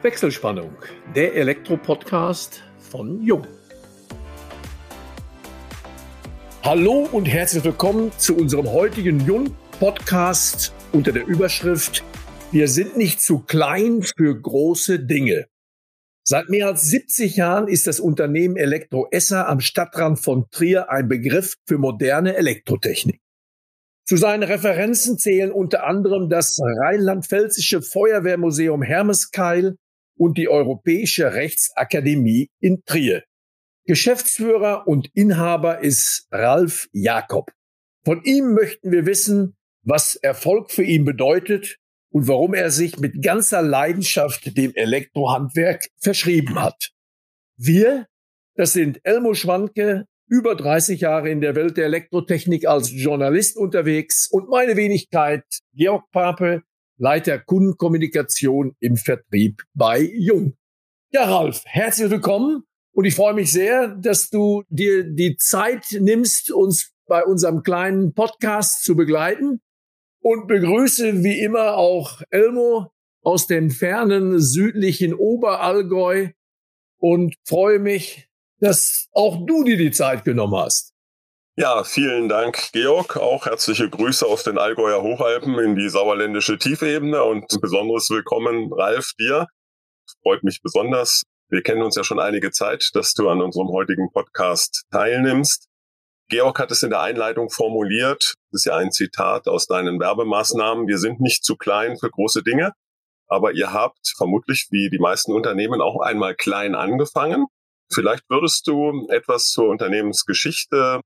Wechselspannung, der Elektro-Podcast von Jung. Hallo und herzlich willkommen zu unserem heutigen Jung-Podcast unter der Überschrift Wir sind nicht zu klein für große Dinge. Seit mehr als 70 Jahren ist das Unternehmen Elektro Esser am Stadtrand von Trier ein Begriff für moderne Elektrotechnik. Zu seinen Referenzen zählen unter anderem das Rheinland-Pfälzische Feuerwehrmuseum Hermeskeil, und die Europäische Rechtsakademie in Trier. Geschäftsführer und Inhaber ist Ralf Jakob. Von ihm möchten wir wissen, was Erfolg für ihn bedeutet und warum er sich mit ganzer Leidenschaft dem Elektrohandwerk verschrieben hat. Wir, das sind Elmo Schwanke, über 30 Jahre in der Welt der Elektrotechnik als Journalist unterwegs und meine Wenigkeit Georg Pape, Leiter Kundenkommunikation im Vertrieb bei Jung. Ja, Ralf, herzlich willkommen und ich freue mich sehr, dass du dir die Zeit nimmst, uns bei unserem kleinen Podcast zu begleiten und begrüße wie immer auch Elmo aus dem fernen südlichen Oberallgäu und freue mich, dass auch du dir die Zeit genommen hast. Ja, vielen Dank, Georg. Auch herzliche Grüße aus den Allgäuer Hochalpen in die sauerländische Tiefebene und ein besonderes Willkommen, Ralf, dir. Freut mich besonders. Wir kennen uns ja schon einige Zeit, dass du an unserem heutigen Podcast teilnimmst. Georg hat es in der Einleitung formuliert. Das ist ja ein Zitat aus deinen Werbemaßnahmen. Wir sind nicht zu klein für große Dinge. Aber ihr habt vermutlich wie die meisten Unternehmen auch einmal klein angefangen. Vielleicht würdest du etwas zur Unternehmensgeschichte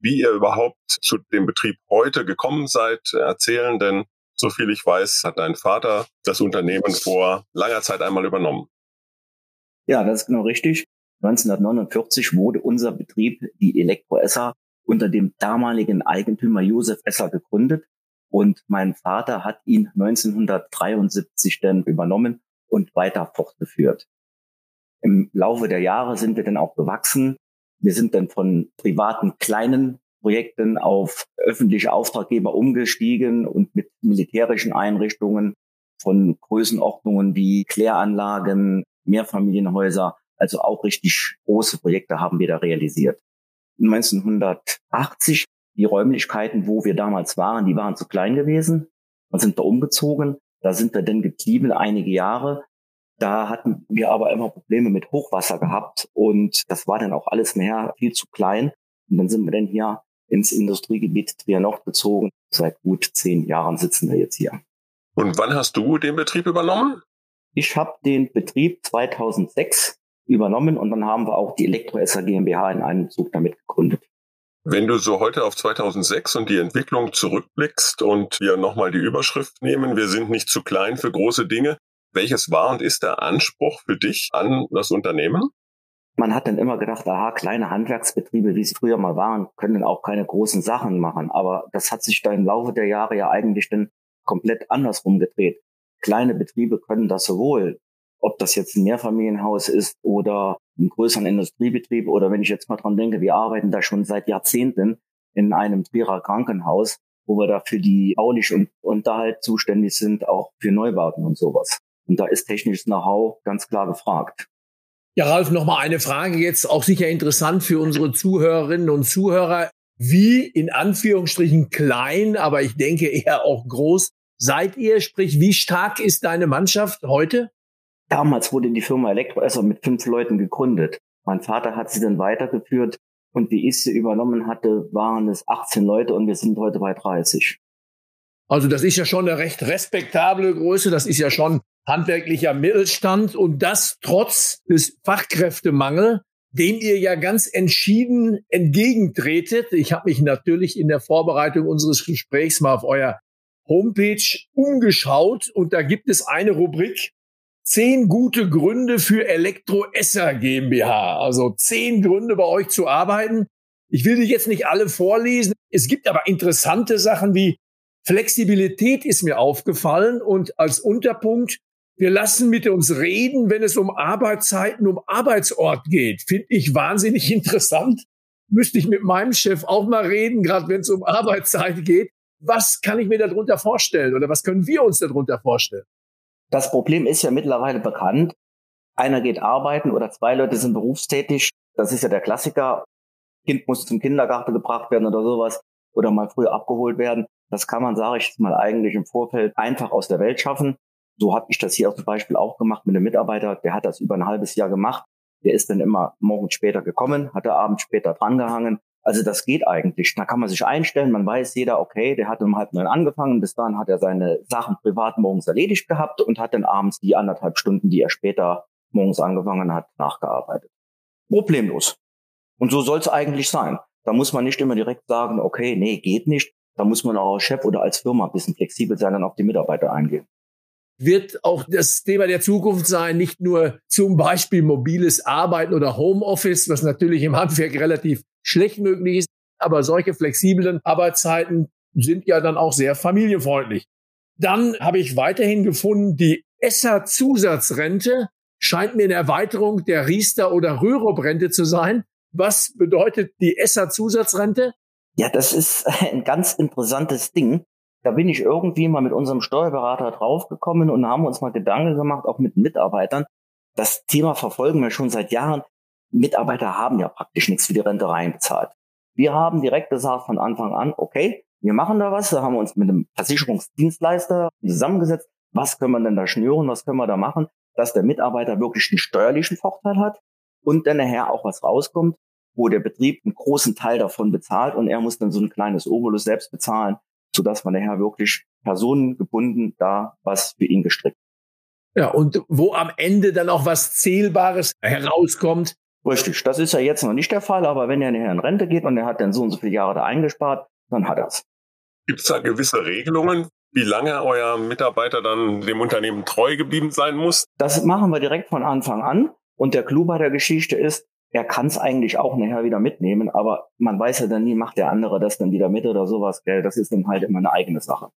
wie ihr überhaupt zu dem Betrieb heute gekommen seid, erzählen, denn so viel ich weiß, hat dein Vater das Unternehmen vor langer Zeit einmal übernommen. Ja, das ist genau richtig. 1949 wurde unser Betrieb, die Elektro Esser, unter dem damaligen Eigentümer Josef Esser gegründet. Und mein Vater hat ihn 1973 dann übernommen und weiter fortgeführt. Im Laufe der Jahre sind wir dann auch gewachsen. Wir sind dann von privaten kleinen Projekten auf öffentliche Auftraggeber umgestiegen und mit militärischen Einrichtungen von Größenordnungen wie Kläranlagen, Mehrfamilienhäuser, also auch richtig große Projekte haben wir da realisiert. 1980, die Räumlichkeiten, wo wir damals waren, die waren zu klein gewesen und sind da umgezogen. Da sind wir dann geblieben einige Jahre da hatten wir aber immer Probleme mit Hochwasser gehabt und das war dann auch alles mehr viel zu klein. Und dann sind wir dann hier ins Industriegebiet Trier Nord gezogen. Seit gut zehn Jahren sitzen wir jetzt hier. Und wann hast du den Betrieb übernommen? Ich habe den Betrieb 2006 übernommen und dann haben wir auch die Elektroesser GmbH in einem Zug damit gegründet. Wenn du so heute auf 2006 und die Entwicklung zurückblickst und wir nochmal die Überschrift nehmen, wir sind nicht zu klein für große Dinge, welches war und ist der Anspruch für dich an das Unternehmen? Man hat dann immer gedacht, aha, kleine Handwerksbetriebe, wie sie früher mal waren, können auch keine großen Sachen machen. Aber das hat sich da im Laufe der Jahre ja eigentlich dann komplett andersrum gedreht. Kleine Betriebe können das sowohl, ob das jetzt ein Mehrfamilienhaus ist oder ein größeren Industriebetrieb oder wenn ich jetzt mal dran denke, wir arbeiten da schon seit Jahrzehnten in einem Trierer Krankenhaus, wo wir da für die baulich und Unterhalt zuständig sind, auch für Neubauten und sowas. Und da ist technisches Know-how ganz klar gefragt. Ja, Ralf, noch mal eine Frage jetzt auch sicher interessant für unsere Zuhörerinnen und Zuhörer. Wie in Anführungsstrichen klein, aber ich denke eher auch groß seid ihr? Sprich, wie stark ist deine Mannschaft heute? Damals wurde die Firma Elektroesser mit fünf Leuten gegründet. Mein Vater hat sie dann weitergeführt und wie ich sie übernommen hatte, waren es 18 Leute und wir sind heute bei 30. Also das ist ja schon eine recht respektable Größe. Das ist ja schon handwerklicher Mittelstand und das trotz des Fachkräftemangel, dem ihr ja ganz entschieden entgegentretet. Ich habe mich natürlich in der Vorbereitung unseres Gesprächs mal auf euer Homepage umgeschaut und da gibt es eine Rubrik Zehn gute Gründe für Elektroesser GmbH. Also zehn Gründe bei euch zu arbeiten. Ich will die jetzt nicht alle vorlesen. Es gibt aber interessante Sachen wie Flexibilität ist mir aufgefallen und als Unterpunkt wir lassen mit uns reden, wenn es um Arbeitszeiten, um Arbeitsort geht. Finde ich wahnsinnig interessant. Müsste ich mit meinem Chef auch mal reden, gerade wenn es um Arbeitszeit geht. Was kann ich mir darunter vorstellen oder was können wir uns darunter vorstellen? Das Problem ist ja mittlerweile bekannt. Einer geht arbeiten oder zwei Leute sind berufstätig. Das ist ja der Klassiker. Kind muss zum Kindergarten gebracht werden oder sowas oder mal früher abgeholt werden. Das kann man, sage ich jetzt mal, eigentlich im Vorfeld einfach aus der Welt schaffen. So habe ich das hier zum Beispiel auch gemacht mit einem Mitarbeiter, der hat das über ein halbes Jahr gemacht. Der ist dann immer morgens später gekommen, hat der abends später drangehangen. Also das geht eigentlich. Da kann man sich einstellen. Man weiß jeder, okay, der hat um halb neun angefangen. Bis dann hat er seine Sachen privat morgens erledigt gehabt und hat dann abends die anderthalb Stunden, die er später morgens angefangen hat, nachgearbeitet. Problemlos. Und so soll es eigentlich sein. Da muss man nicht immer direkt sagen, okay, nee, geht nicht. Da muss man auch als Chef oder als Firma ein bisschen flexibel sein und auf die Mitarbeiter eingehen wird auch das Thema der Zukunft sein, nicht nur zum Beispiel mobiles Arbeiten oder Homeoffice, was natürlich im Handwerk relativ schlecht möglich ist, aber solche flexiblen Arbeitszeiten sind ja dann auch sehr familienfreundlich. Dann habe ich weiterhin gefunden, die ESSA-Zusatzrente scheint mir eine Erweiterung der Riester- oder Rürup-Rente zu sein. Was bedeutet die ESSA-Zusatzrente? Ja, das ist ein ganz interessantes Ding. Da bin ich irgendwie mal mit unserem Steuerberater draufgekommen und haben uns mal Gedanken gemacht, auch mit Mitarbeitern. Das Thema verfolgen wir schon seit Jahren. Mitarbeiter haben ja praktisch nichts für die Rente reinbezahlt. Wir haben direkt gesagt von Anfang an, okay, wir machen da was. Da haben wir uns mit einem Versicherungsdienstleister zusammengesetzt. Was können wir denn da schnüren? Was können wir da machen? Dass der Mitarbeiter wirklich einen steuerlichen Vorteil hat und dann nachher auch was rauskommt, wo der Betrieb einen großen Teil davon bezahlt und er muss dann so ein kleines Obolus selbst bezahlen sodass man nachher wirklich personengebunden da was für ihn gestrickt. Ja, und wo am Ende dann auch was Zählbares herauskommt. Richtig, das ist ja jetzt noch nicht der Fall, aber wenn er nachher in Rente geht und er hat dann so und so viele Jahre da eingespart, dann hat er es. Gibt es da gewisse Regelungen, wie lange euer Mitarbeiter dann dem Unternehmen treu geblieben sein muss? Das machen wir direkt von Anfang an. Und der Clou bei der Geschichte ist, er kann es eigentlich auch nachher wieder mitnehmen, aber man weiß ja dann nie, macht der andere das dann wieder mit oder sowas, gell? Das ist dann halt immer eine eigene Sache.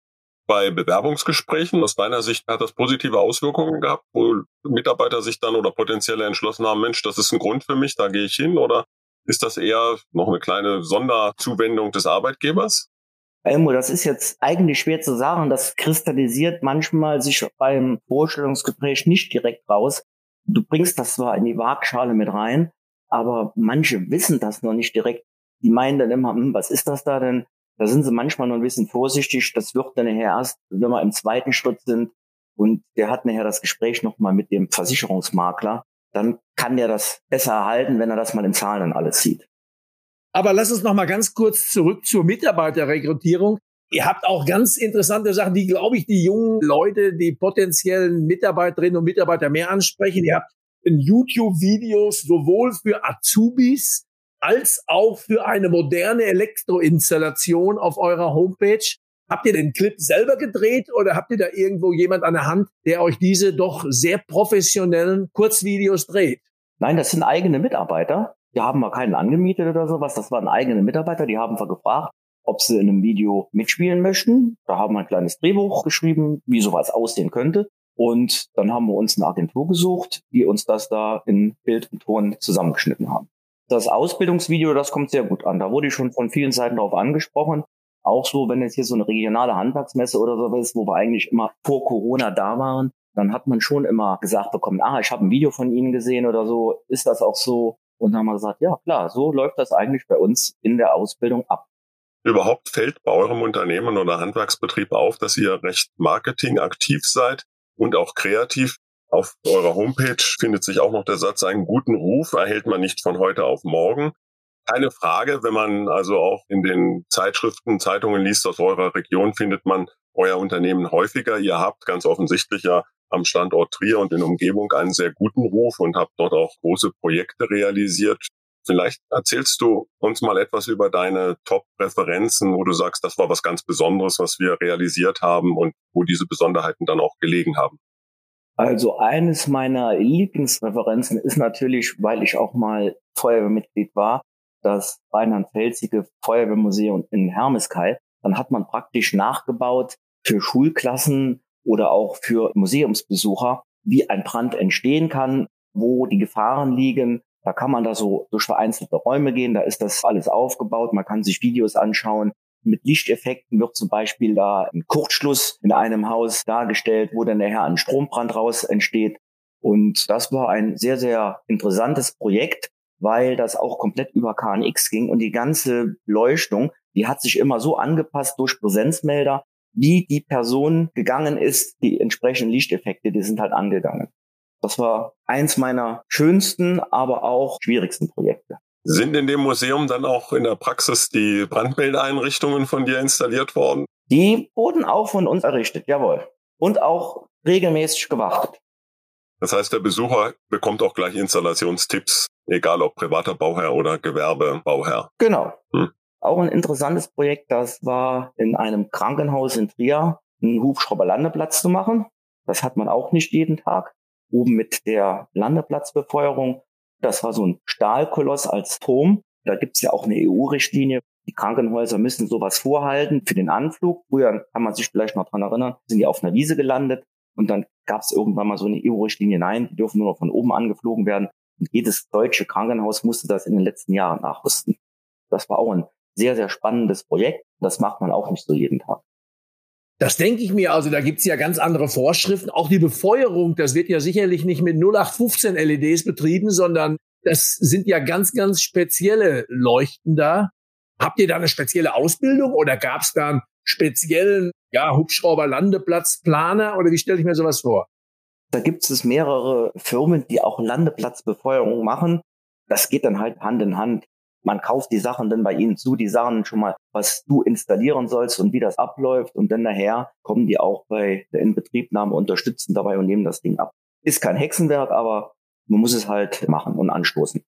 Bei Bewerbungsgesprächen, aus deiner Sicht, hat das positive Auswirkungen gehabt, wo Mitarbeiter sich dann oder potenzielle entschlossen haben, Mensch, das ist ein Grund für mich, da gehe ich hin, oder ist das eher noch eine kleine Sonderzuwendung des Arbeitgebers? Elmo, das ist jetzt eigentlich schwer zu sagen. Das kristallisiert manchmal sich beim Vorstellungsgespräch nicht direkt raus. Du bringst das zwar in die Waagschale mit rein, aber manche wissen das noch nicht direkt. Die meinen dann immer, hm, was ist das da denn? Da sind sie manchmal noch ein bisschen vorsichtig. Das wird dann nachher erst, wenn wir im zweiten Schritt sind und der hat nachher das Gespräch nochmal mit dem Versicherungsmakler, dann kann der das besser erhalten, wenn er das mal in Zahlen dann alles sieht. Aber lass uns noch mal ganz kurz zurück zur Mitarbeiterrekrutierung. Ihr habt auch ganz interessante Sachen, die, glaube ich, die jungen Leute, die potenziellen Mitarbeiterinnen und Mitarbeiter mehr ansprechen. Ihr habt in YouTube-Videos sowohl für Azubis als auch für eine moderne Elektroinstallation auf eurer Homepage. Habt ihr den Clip selber gedreht oder habt ihr da irgendwo jemand an der Hand, der euch diese doch sehr professionellen Kurzvideos dreht? Nein, das sind eigene Mitarbeiter. Die haben wir keinen angemietet oder sowas. Das waren eigene Mitarbeiter. Die haben wir gefragt, ob sie in einem Video mitspielen möchten. Da haben wir ein kleines Drehbuch geschrieben, wie sowas aussehen könnte. Und dann haben wir uns eine Agentur gesucht, die uns das da in Bild und Ton zusammengeschnitten haben. Das Ausbildungsvideo, das kommt sehr gut an. Da wurde ich schon von vielen Seiten darauf angesprochen. Auch so, wenn jetzt hier so eine regionale Handwerksmesse oder so ist, wo wir eigentlich immer vor Corona da waren, dann hat man schon immer gesagt bekommen, ah, ich habe ein Video von Ihnen gesehen oder so. Ist das auch so? Und dann haben wir gesagt, ja klar, so läuft das eigentlich bei uns in der Ausbildung ab. Überhaupt fällt bei eurem Unternehmen oder Handwerksbetrieb auf, dass ihr recht marketingaktiv seid und auch kreativ. Auf eurer Homepage findet sich auch noch der Satz, einen guten Ruf erhält man nicht von heute auf morgen. Keine Frage, wenn man also auch in den Zeitschriften, Zeitungen liest aus eurer Region, findet man euer Unternehmen häufiger. Ihr habt ganz offensichtlich ja am Standort Trier und in Umgebung einen sehr guten Ruf und habt dort auch große Projekte realisiert. Vielleicht erzählst du uns mal etwas über deine Top-Referenzen, wo du sagst, das war was ganz Besonderes, was wir realisiert haben und wo diese Besonderheiten dann auch gelegen haben. Also eines meiner Lieblingsreferenzen ist natürlich, weil ich auch mal Feuerwehrmitglied war, das Rheinland-Pfälzige Feuerwehrmuseum in Hermeskeil. Dann hat man praktisch nachgebaut für Schulklassen oder auch für Museumsbesucher, wie ein Brand entstehen kann, wo die Gefahren liegen, da kann man da so durch vereinzelte Räume gehen, da ist das alles aufgebaut, man kann sich Videos anschauen Mit Lichteffekten wird zum Beispiel da ein Kurzschluss in einem Haus dargestellt, wo dann nachher ein Strombrand raus entsteht. Und das war ein sehr, sehr interessantes Projekt, weil das auch komplett über KNX ging und die ganze Leuchtung, die hat sich immer so angepasst durch Präsenzmelder, wie die Person gegangen ist, die entsprechenden Lichteffekte, die sind halt angegangen. Das war eins meiner schönsten, aber auch schwierigsten Projekte. Sind in dem Museum dann auch in der Praxis die Brandmeldeeinrichtungen von dir installiert worden? Die wurden auch von uns errichtet, jawohl. Und auch regelmäßig gewartet. Das heißt, der Besucher bekommt auch gleich Installationstipps, egal ob privater Bauherr oder Gewerbebauherr. Genau. Hm. Auch ein interessantes Projekt, das war in einem Krankenhaus in Trier, einen Hubschrauberlandeplatz zu machen. Das hat man auch nicht jeden Tag. Oben mit der Landeplatzbefeuerung. Das war so ein Stahlkoloss als Turm. Da gibt's ja auch eine EU-Richtlinie. Die Krankenhäuser müssen sowas vorhalten für den Anflug. Früher kann man sich vielleicht noch dran erinnern, sind die auf einer Wiese gelandet. Und dann gab es irgendwann mal so eine EU-Richtlinie, nein, die dürfen nur noch von oben angeflogen werden. Und jedes deutsche Krankenhaus musste das in den letzten Jahren nachrüsten. Das war auch ein sehr, sehr spannendes Projekt. Das macht man auch nicht so jeden Tag. Das denke ich mir. Also da gibt's ja ganz andere Vorschriften. Auch die Befeuerung, das wird ja sicherlich nicht mit 0815 LEDs betrieben, sondern das sind ja ganz, ganz spezielle Leuchten da. Habt ihr da eine spezielle Ausbildung oder gab's da einen speziellen ja, Hubschrauber-Landeplatzplaner oder wie stelle ich mir sowas vor? Da gibt es mehrere Firmen, die auch Landeplatzbefeuerung machen. Das geht dann halt Hand in Hand. Man kauft die Sachen dann bei ihnen zu, die sagen schon mal, was du installieren sollst und wie das abläuft. Und dann nachher kommen die auch bei der Inbetriebnahme, unterstützen dabei und nehmen das Ding ab. Ist kein Hexenwerk, aber man muss es halt machen und anstoßen.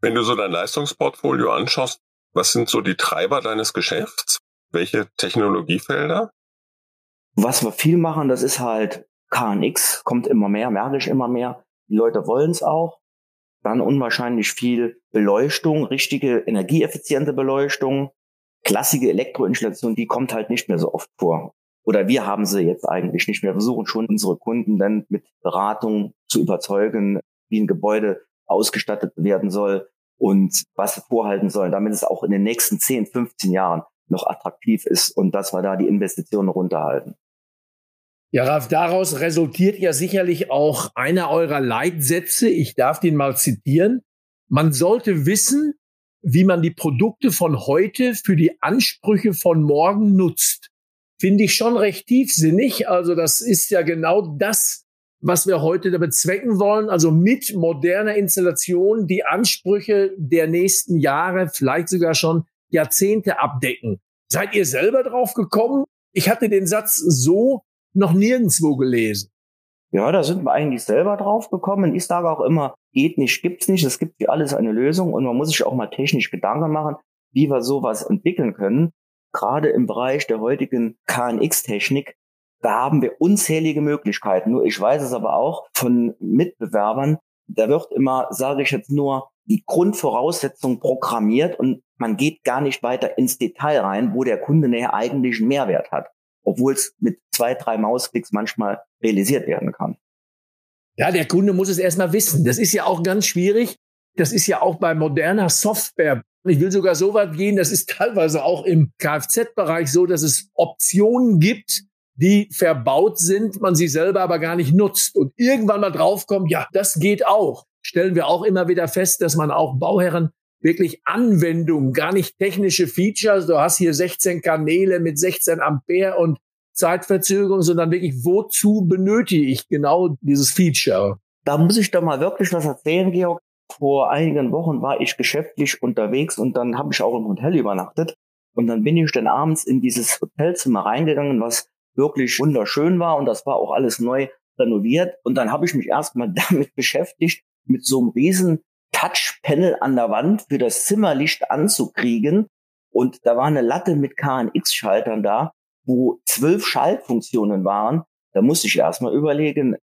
Wenn du so dein Leistungsportfolio anschaust, was sind so die Treiber deines Geschäfts? Welche Technologiefelder? Was wir viel machen, das ist halt KNX, kommt immer mehr, merke ich immer mehr. Die Leute wollen es auch. Dann unwahrscheinlich viel Beleuchtung, richtige energieeffiziente Beleuchtung. Klassische Elektroinstallation, die kommt halt nicht mehr so oft vor. Oder wir haben sie jetzt eigentlich nicht mehr. Wir versuchen schon unsere Kunden dann mit Beratung zu überzeugen, wie ein Gebäude ausgestattet werden soll und was sie vorhalten sollen, damit es auch in den nächsten 10, 15 Jahren noch attraktiv ist und dass wir da die Investitionen runterhalten. Ja, Ralf, daraus resultiert ja sicherlich auch einer eurer Leitsätze. Ich darf den mal zitieren. Man sollte wissen, wie man die Produkte von heute für die Ansprüche von morgen nutzt. Finde ich schon recht tiefsinnig. Also das ist ja genau das, was wir heute damit zwecken wollen. Also mit moderner Installation die Ansprüche der nächsten Jahre, vielleicht sogar schon Jahrzehnte abdecken. Seid ihr selber drauf gekommen? Ich hatte den Satz so noch nirgendwo gelesen. Ja, da sind wir eigentlich selber drauf gekommen. Ich sage auch immer, geht nicht, gibt's nicht. Es gibt für alles eine Lösung und man muss sich auch mal technisch Gedanken machen, wie wir sowas entwickeln können. Gerade im Bereich der heutigen KNX-Technik, da haben wir unzählige Möglichkeiten. Nur ich weiß es aber auch von Mitbewerbern, da wird immer, sage ich jetzt nur, die Grundvoraussetzung programmiert und man geht gar nicht weiter ins Detail rein, wo der Kunde näher eigentlich einen Mehrwert hat, obwohl es mit zwei, drei Mausklicks manchmal realisiert werden kann. Ja, der Kunde muss es erstmal wissen. Das ist ja auch ganz schwierig. Das ist ja auch bei moderner Software. Ich will sogar so weit gehen, das ist teilweise auch im Kfz-Bereich so, dass es Optionen gibt, die verbaut sind, man sie selber aber gar nicht nutzt und irgendwann mal draufkommt, ja, das geht auch. Stellen wir auch immer wieder fest, dass man auch Bauherren wirklich Anwendungen, gar nicht technische Features. Du hast hier 16 Kanäle mit 16 Ampere und Zeitverzögerung, sondern wirklich, wozu benötige ich genau dieses Feature? Da muss ich doch mal wirklich was erzählen, Georg. Vor einigen Wochen war ich geschäftlich unterwegs und dann habe ich auch im Hotel übernachtet. Und dann bin ich dann abends in dieses Hotelzimmer reingegangen, was wirklich wunderschön war und das war auch alles neu renoviert. Und dann habe ich mich erstmal damit beschäftigt, mit so einem riesen Touchpanel an der Wand für das Zimmerlicht anzukriegen. Und da war eine Latte mit KNX-Schaltern da, wo zwölf Schaltfunktionen waren. Da musste ich erstmal überlegen,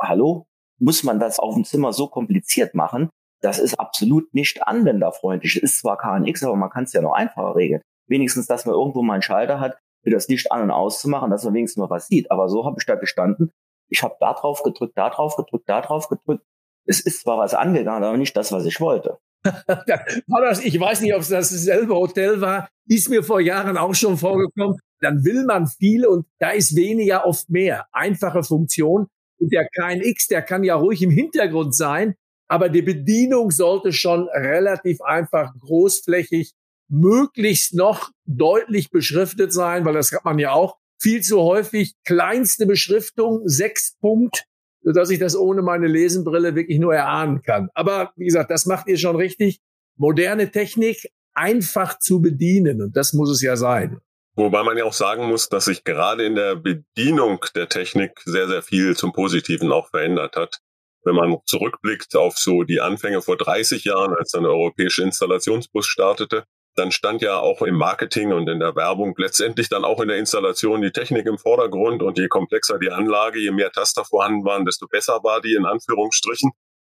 hallo, muss man das auf dem Zimmer so kompliziert machen? Das ist absolut nicht anwenderfreundlich. Es ist zwar KNX, aber man kann es ja noch einfacher regeln. Wenigstens, dass man irgendwo mal einen Schalter hat, für das Licht an- und auszumachen, dass man wenigstens mal was sieht. Aber so habe ich da gestanden. Ich habe da drauf gedrückt, da drauf gedrückt, da drauf gedrückt. Es ist zwar was angegangen, aber nicht das, was ich wollte. ich weiß nicht, ob es dasselbe Hotel war, ist mir vor Jahren auch schon vorgekommen. Dann will man viel und da ist weniger oft mehr. Einfache Funktion. Und der KNX, der kann ja ruhig im Hintergrund sein, aber die Bedienung sollte schon relativ einfach großflächig, möglichst noch deutlich beschriftet sein, weil das hat man ja auch viel zu häufig. Kleinste Beschriftung, sechs Punkt, sodass ich das ohne meine Lesenbrille wirklich nur erahnen kann. Aber wie gesagt, das macht ihr schon richtig. Moderne Technik einfach zu bedienen und das muss es ja sein. Wobei man ja auch sagen muss, dass sich gerade in der Bedienung der Technik sehr, sehr viel zum Positiven auch verändert hat. Wenn man zurückblickt auf so die Anfänge vor 30 Jahren, als dann der europäische Installationsbus startete, dann stand ja auch im Marketing und in der Werbung letztendlich dann auch in der Installation die Technik im Vordergrund und je komplexer die Anlage, je mehr Taster vorhanden waren, desto besser war die in Anführungsstrichen.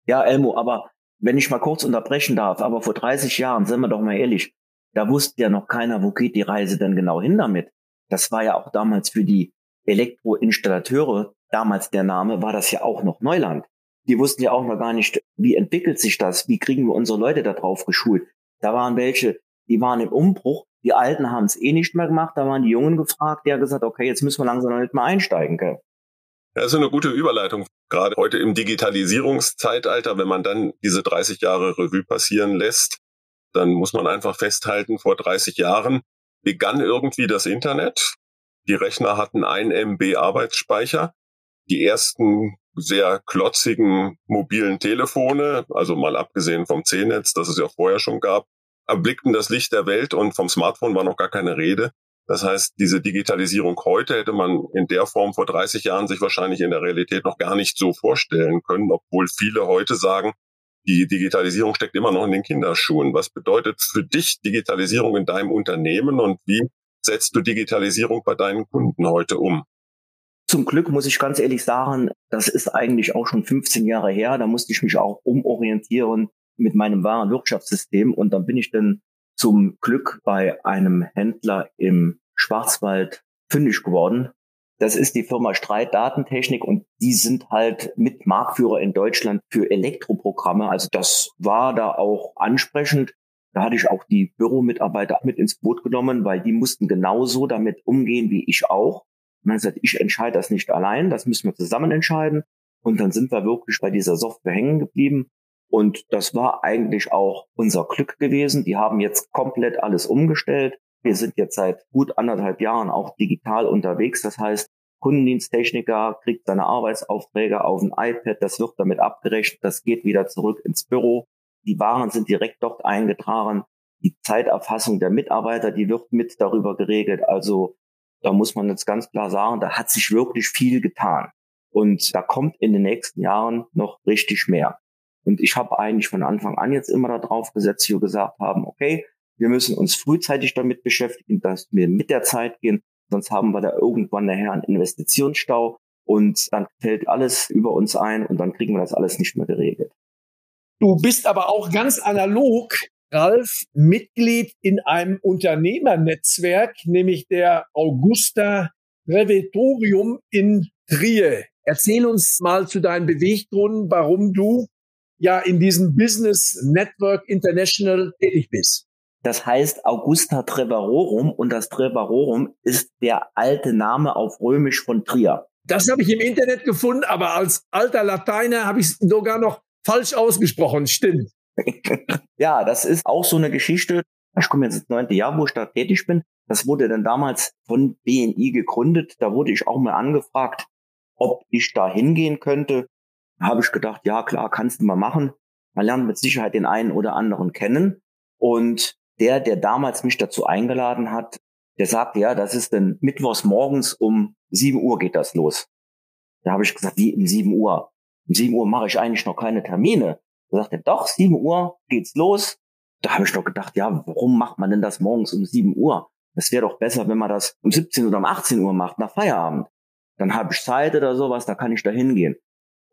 Ja, Elmo, aber wenn ich mal kurz unterbrechen darf, aber vor 30 Jahren, sind wir doch mal ehrlich, da wusste ja noch keiner, wo geht die Reise denn genau hin damit. Das war ja auch damals für die Elektroinstallateure, damals der Name, war das ja auch noch Neuland. Die wussten ja auch noch gar nicht, wie entwickelt sich das, wie kriegen wir unsere Leute da drauf geschult. Da waren welche, die waren im Umbruch. Die Alten haben es eh nicht mehr gemacht. Da waren die Jungen gefragt, der gesagt, okay, jetzt müssen wir langsam damit mal einsteigen. Gell? Das ist eine gute Überleitung. Gerade heute im Digitalisierungszeitalter, wenn man dann diese 30 Jahre Revue passieren lässt, dann muss man einfach festhalten, vor 30 Jahren begann irgendwie das Internet. Die Rechner hatten ein MB Arbeitsspeicher. Die ersten sehr klotzigen mobilen Telefone, also mal abgesehen vom C-Netz, das es ja vorher schon gab, erblickten das Licht der Welt und vom Smartphone war noch gar keine Rede. Das heißt, diese Digitalisierung heute hätte man in der Form vor 30 Jahren sich wahrscheinlich in der Realität noch gar nicht so vorstellen können, obwohl viele heute sagen, die Digitalisierung steckt immer noch in den Kinderschuhen. Was bedeutet für dich Digitalisierung in deinem Unternehmen und wie setzt du Digitalisierung bei deinen Kunden heute um? Zum Glück muss ich ganz ehrlich sagen, das ist eigentlich auch schon 15 Jahre her. Da musste ich mich auch umorientieren mit meinem wahren Wirtschaftssystem. Und dann bin ich dann zum Glück bei einem Händler im Schwarzwald fündig geworden. Das ist die Firma Streit Datentechnik und die sind halt mit Marktführer in Deutschland für Elektroprogramme. Also das war da auch ansprechend. Da hatte ich auch die Büromitarbeiter mit ins Boot genommen, weil die mussten genauso damit umgehen wie ich auch. Und dann gesagt, ich entscheide das nicht allein, das müssen wir zusammen entscheiden. Und dann sind wir wirklich bei dieser Software hängen geblieben. Und das war eigentlich auch unser Glück gewesen. Die haben jetzt komplett alles umgestellt. Wir sind jetzt seit gut anderthalb Jahren auch digital unterwegs. Das heißt, Kundendiensttechniker kriegt seine Arbeitsaufträge auf ein iPad. Das wird damit abgerechnet. Das geht wieder zurück ins Büro. Die Waren sind direkt dort eingetragen. Die Zeiterfassung der Mitarbeiter, die wird mit darüber geregelt. Also da muss man jetzt ganz klar sagen, da hat sich wirklich viel getan. Und da kommt in den nächsten Jahren noch richtig mehr. Und ich habe eigentlich von Anfang an jetzt immer darauf gesetzt, wir gesagt haben, okay, wir müssen uns frühzeitig damit beschäftigen, dass wir mit der Zeit gehen, sonst haben wir da irgendwann nachher einen Investitionsstau und dann fällt alles über uns ein und dann kriegen wir das alles nicht mehr geregelt. Du bist aber auch ganz analog, Ralf, Mitglied in einem Unternehmernetzwerk, nämlich der Augusta Revetorium in Trier. Erzähl uns mal zu deinen Beweggründen, warum du ja in diesem Business Network International tätig bist. Das heißt Augusta Treverorum und das Treverorum ist der alte Name auf Römisch von Trier. Das habe ich im Internet gefunden, aber als alter Lateiner habe ich es sogar noch falsch ausgesprochen. Stimmt. ja, das ist auch so eine Geschichte. Ich komme jetzt ins neunte Jahr, wo ich da tätig bin. Das wurde dann damals von BNI gegründet. Da wurde ich auch mal angefragt, ob ich da hingehen könnte habe ich gedacht, ja klar, kannst du mal machen. Man lernt mit Sicherheit den einen oder anderen kennen. Und der, der damals mich dazu eingeladen hat, der sagte, ja, das ist dann mittwochs morgens um sieben Uhr geht das los. Da habe ich gesagt, wie um sieben Uhr? Um sieben Uhr mache ich eigentlich noch keine Termine. Da sagte er, doch, sieben Uhr geht's los. Da habe ich doch gedacht, ja, warum macht man denn das morgens um sieben Uhr? Es wäre doch besser, wenn man das um 17 oder um 18 Uhr macht, nach Feierabend. Dann habe ich Zeit oder sowas, da kann ich da hingehen.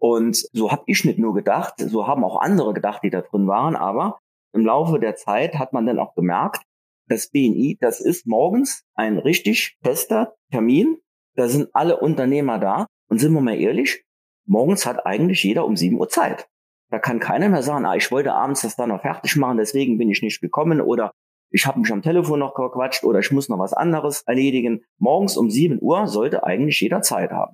Und so habe ich nicht nur gedacht, so haben auch andere gedacht, die da drin waren. Aber im Laufe der Zeit hat man dann auch gemerkt, das BNI, das ist morgens ein richtig fester Termin. Da sind alle Unternehmer da. Und sind wir mal ehrlich, morgens hat eigentlich jeder um 7 Uhr Zeit. Da kann keiner mehr sagen, ah, ich wollte abends das dann noch fertig machen, deswegen bin ich nicht gekommen oder ich habe mich am Telefon noch gequatscht oder ich muss noch was anderes erledigen. Morgens um 7 Uhr sollte eigentlich jeder Zeit haben.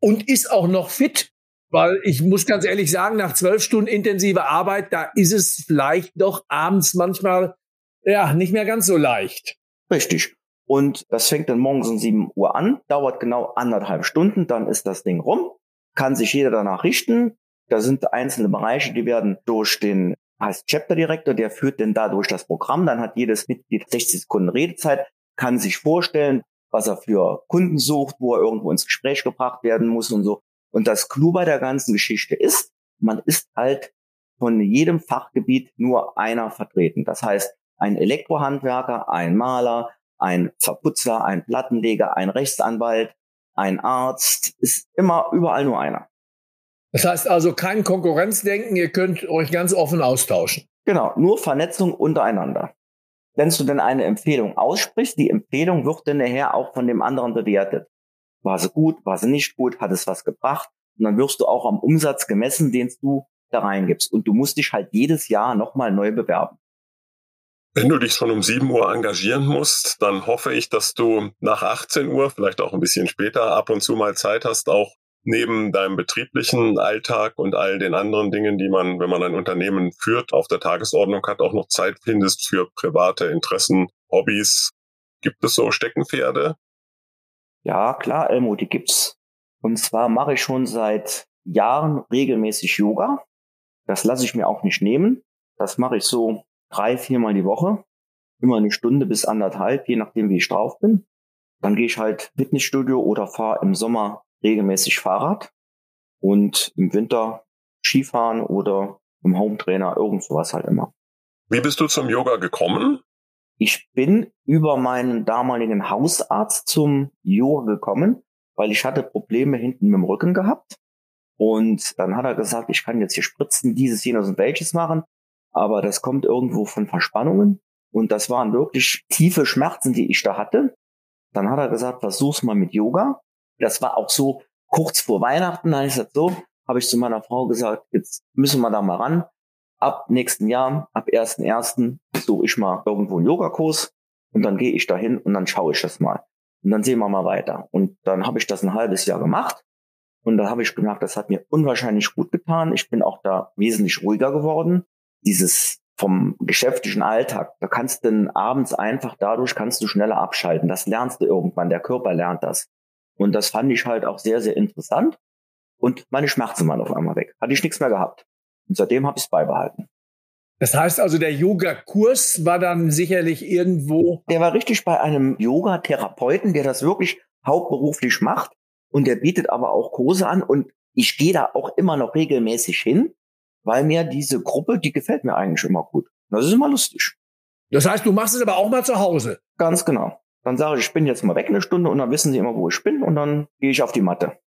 Und ist auch noch fit, weil ich muss ganz ehrlich sagen, nach zwölf Stunden intensiver Arbeit, da ist es vielleicht doch abends manchmal ja nicht mehr ganz so leicht. Richtig. Und das fängt dann morgens um 7 Uhr an, dauert genau anderthalb Stunden, dann ist das Ding rum, kann sich jeder danach richten. Da sind einzelne Bereiche, die werden durch den heißt Chapter Director, der führt denn dadurch das Programm. Dann hat jedes Mitglied 60 Sekunden Redezeit, kann sich vorstellen, was er für Kunden sucht, wo er irgendwo ins Gespräch gebracht werden muss und so. Und das Clou bei der ganzen Geschichte ist, man ist halt von jedem Fachgebiet nur einer vertreten. Das heißt, ein Elektrohandwerker, ein Maler, ein Verputzer, ein Plattenleger, ein Rechtsanwalt, ein Arzt, ist immer überall nur einer. Das heißt also kein Konkurrenzdenken, ihr könnt euch ganz offen austauschen. Genau, nur Vernetzung untereinander. Wenn du denn eine Empfehlung aussprichst, die Empfehlung wird dann nachher auch von dem anderen bewertet. War sie gut, war sie nicht gut, hat es was gebracht? Und dann wirst du auch am Umsatz gemessen, den du da reingibst. Und du musst dich halt jedes Jahr nochmal neu bewerben. Wenn du dich schon um 7 Uhr engagieren musst, dann hoffe ich, dass du nach 18 Uhr, vielleicht auch ein bisschen später, ab und zu mal Zeit hast, auch neben deinem betrieblichen Alltag und all den anderen Dingen, die man, wenn man ein Unternehmen führt, auf der Tagesordnung hat, auch noch Zeit findest für private Interessen, Hobbys. Gibt es so Steckenpferde? Ja, klar, Elmo, die gibt's. Und zwar mache ich schon seit Jahren regelmäßig Yoga. Das lasse ich mir auch nicht nehmen. Das mache ich so drei, viermal die Woche. Immer eine Stunde bis anderthalb, je nachdem, wie ich drauf bin. Dann gehe ich halt Fitnessstudio oder fahre im Sommer regelmäßig Fahrrad und im Winter Skifahren oder im Hometrainer, irgend sowas halt immer. Wie bist du zum Yoga gekommen? Ich bin über meinen damaligen Hausarzt zum Yoga gekommen, weil ich hatte Probleme hinten mit dem Rücken gehabt. Und dann hat er gesagt, ich kann jetzt hier Spritzen, dieses, jenes und welches machen. Aber das kommt irgendwo von Verspannungen. Und das waren wirklich tiefe Schmerzen, die ich da hatte. Dann hat er gesagt, versuch's mal mit Yoga. Das war auch so kurz vor Weihnachten, da ist das so, habe ich zu meiner Frau gesagt, jetzt müssen wir da mal ran. Ab nächsten Jahr, ab 1.1. suche ich mal irgendwo einen Yogakurs und dann gehe ich dahin und dann schaue ich das mal. Und dann sehen wir mal weiter. Und dann habe ich das ein halbes Jahr gemacht. Und da habe ich gemerkt, das hat mir unwahrscheinlich gut getan. Ich bin auch da wesentlich ruhiger geworden. Dieses vom geschäftlichen Alltag, da kannst du denn abends einfach dadurch kannst du schneller abschalten. Das lernst du irgendwann. Der Körper lernt das. Und das fand ich halt auch sehr, sehr interessant. Und meine Schmerzen waren auf einmal weg. Hatte ich nichts mehr gehabt. Und seitdem habe ich es beibehalten. Das heißt also, der Yoga-Kurs war dann sicherlich irgendwo. Der war richtig bei einem Yoga-Therapeuten, der das wirklich hauptberuflich macht. Und der bietet aber auch Kurse an. Und ich gehe da auch immer noch regelmäßig hin, weil mir diese Gruppe, die gefällt mir eigentlich immer gut. Das ist immer lustig. Das heißt, du machst es aber auch mal zu Hause. Ganz genau. Dann sage ich, ich bin jetzt mal weg eine Stunde und dann wissen sie immer, wo ich bin und dann gehe ich auf die Matte.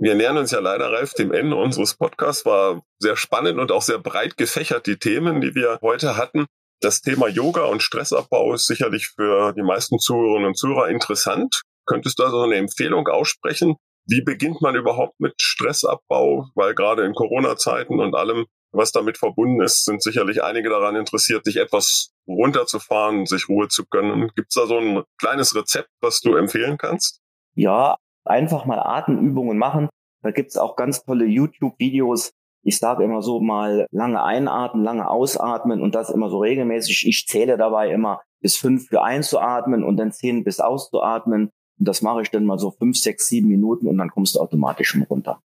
Wir nähern uns ja leider, Ralf, dem Ende unseres Podcasts. War sehr spannend und auch sehr breit gefächert, die Themen, die wir heute hatten. Das Thema Yoga und Stressabbau ist sicherlich für die meisten Zuhörerinnen und Zuhörer interessant. Könntest du also eine Empfehlung aussprechen? Wie beginnt man überhaupt mit Stressabbau? Weil gerade in Corona-Zeiten und allem was damit verbunden ist, sind sicherlich einige daran interessiert, sich etwas runterzufahren, sich Ruhe zu gönnen. Gibt es da so ein kleines Rezept, was du empfehlen kannst? Ja, einfach mal Atemübungen machen. Da gibt's auch ganz tolle YouTube-Videos. Ich sage immer so mal lange einatmen, lange ausatmen und das immer so regelmäßig. Ich zähle dabei immer bis fünf für einzuatmen und dann zehn bis auszuatmen. Und das mache ich dann mal so fünf, sechs, sieben Minuten und dann kommst du automatisch schon runter.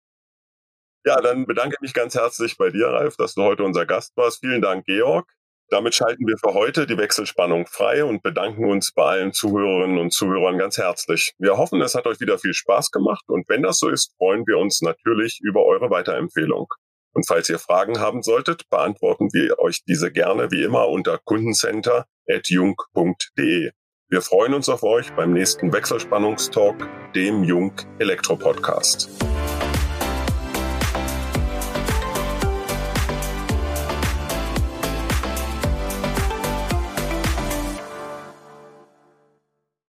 Ja, dann bedanke ich mich ganz herzlich bei dir, Ralf, dass du heute unser Gast warst. Vielen Dank, Georg. Damit schalten wir für heute die Wechselspannung frei und bedanken uns bei allen Zuhörerinnen und Zuhörern ganz herzlich. Wir hoffen, es hat euch wieder viel Spaß gemacht und wenn das so ist, freuen wir uns natürlich über eure Weiterempfehlung. Und falls ihr Fragen haben solltet, beantworten wir euch diese gerne wie immer unter kundencenter.jung.de. Wir freuen uns auf euch beim nächsten Wechselspannungstalk, dem Jung Elektro Podcast.